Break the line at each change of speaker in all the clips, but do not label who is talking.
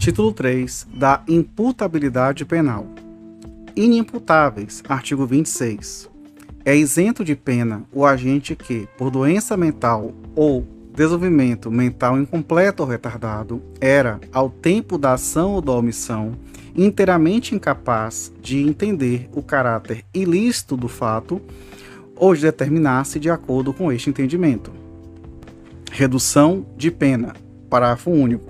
Título 3 da imputabilidade penal. Inimputáveis, artigo 26. É isento de pena o agente que, por doença mental ou desenvolvimento mental incompleto ou retardado, era, ao tempo da ação ou da omissão, inteiramente incapaz de entender o caráter ilícito do fato ou de determinar-se de acordo com este entendimento. Redução de pena. Parágrafo único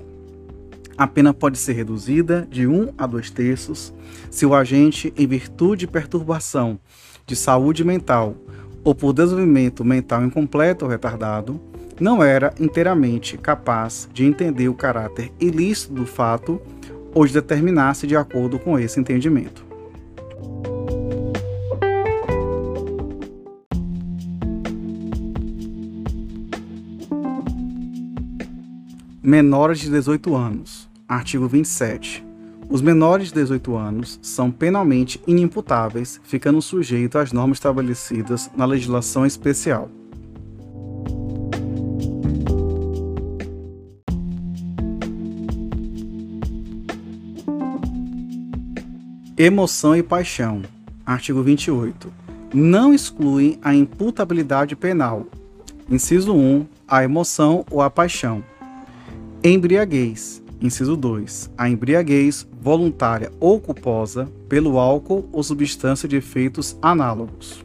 a pena pode ser reduzida de 1 um a 2 terços se o agente, em virtude de perturbação de saúde mental ou por desenvolvimento mental incompleto ou retardado, não era inteiramente capaz de entender o caráter ilícito do fato ou de determinar-se de acordo com esse entendimento. Menores de 18 anos. Artigo 27. Os menores de 18 anos são penalmente inimputáveis, ficando sujeitos às normas estabelecidas na legislação especial. Emoção e paixão. Artigo 28. Não excluem a imputabilidade penal. Inciso 1. A emoção ou a paixão. Embriaguez Inciso 2. A embriaguez voluntária ou culposa pelo álcool ou substância de efeitos análogos.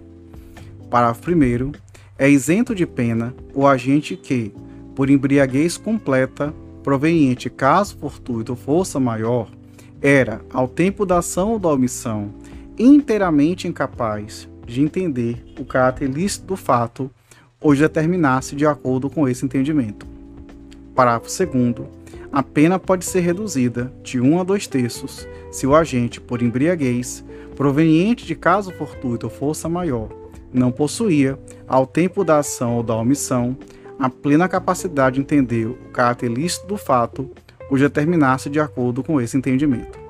Parágrafo 1. É isento de pena o agente que, por embriaguez completa, proveniente caso fortuito ou força maior, era, ao tempo da ação ou da omissão, inteiramente incapaz de entender o caráter ilícito do fato ou de determinar-se de acordo com esse entendimento. Parágrafo 2 a pena pode ser reduzida de 1 a 2 terços se o agente, por embriaguez, proveniente de caso fortuito ou força maior, não possuía, ao tempo da ação ou da omissão, a plena capacidade de entender o caráter lícito do fato ou determinar-se de acordo com esse entendimento.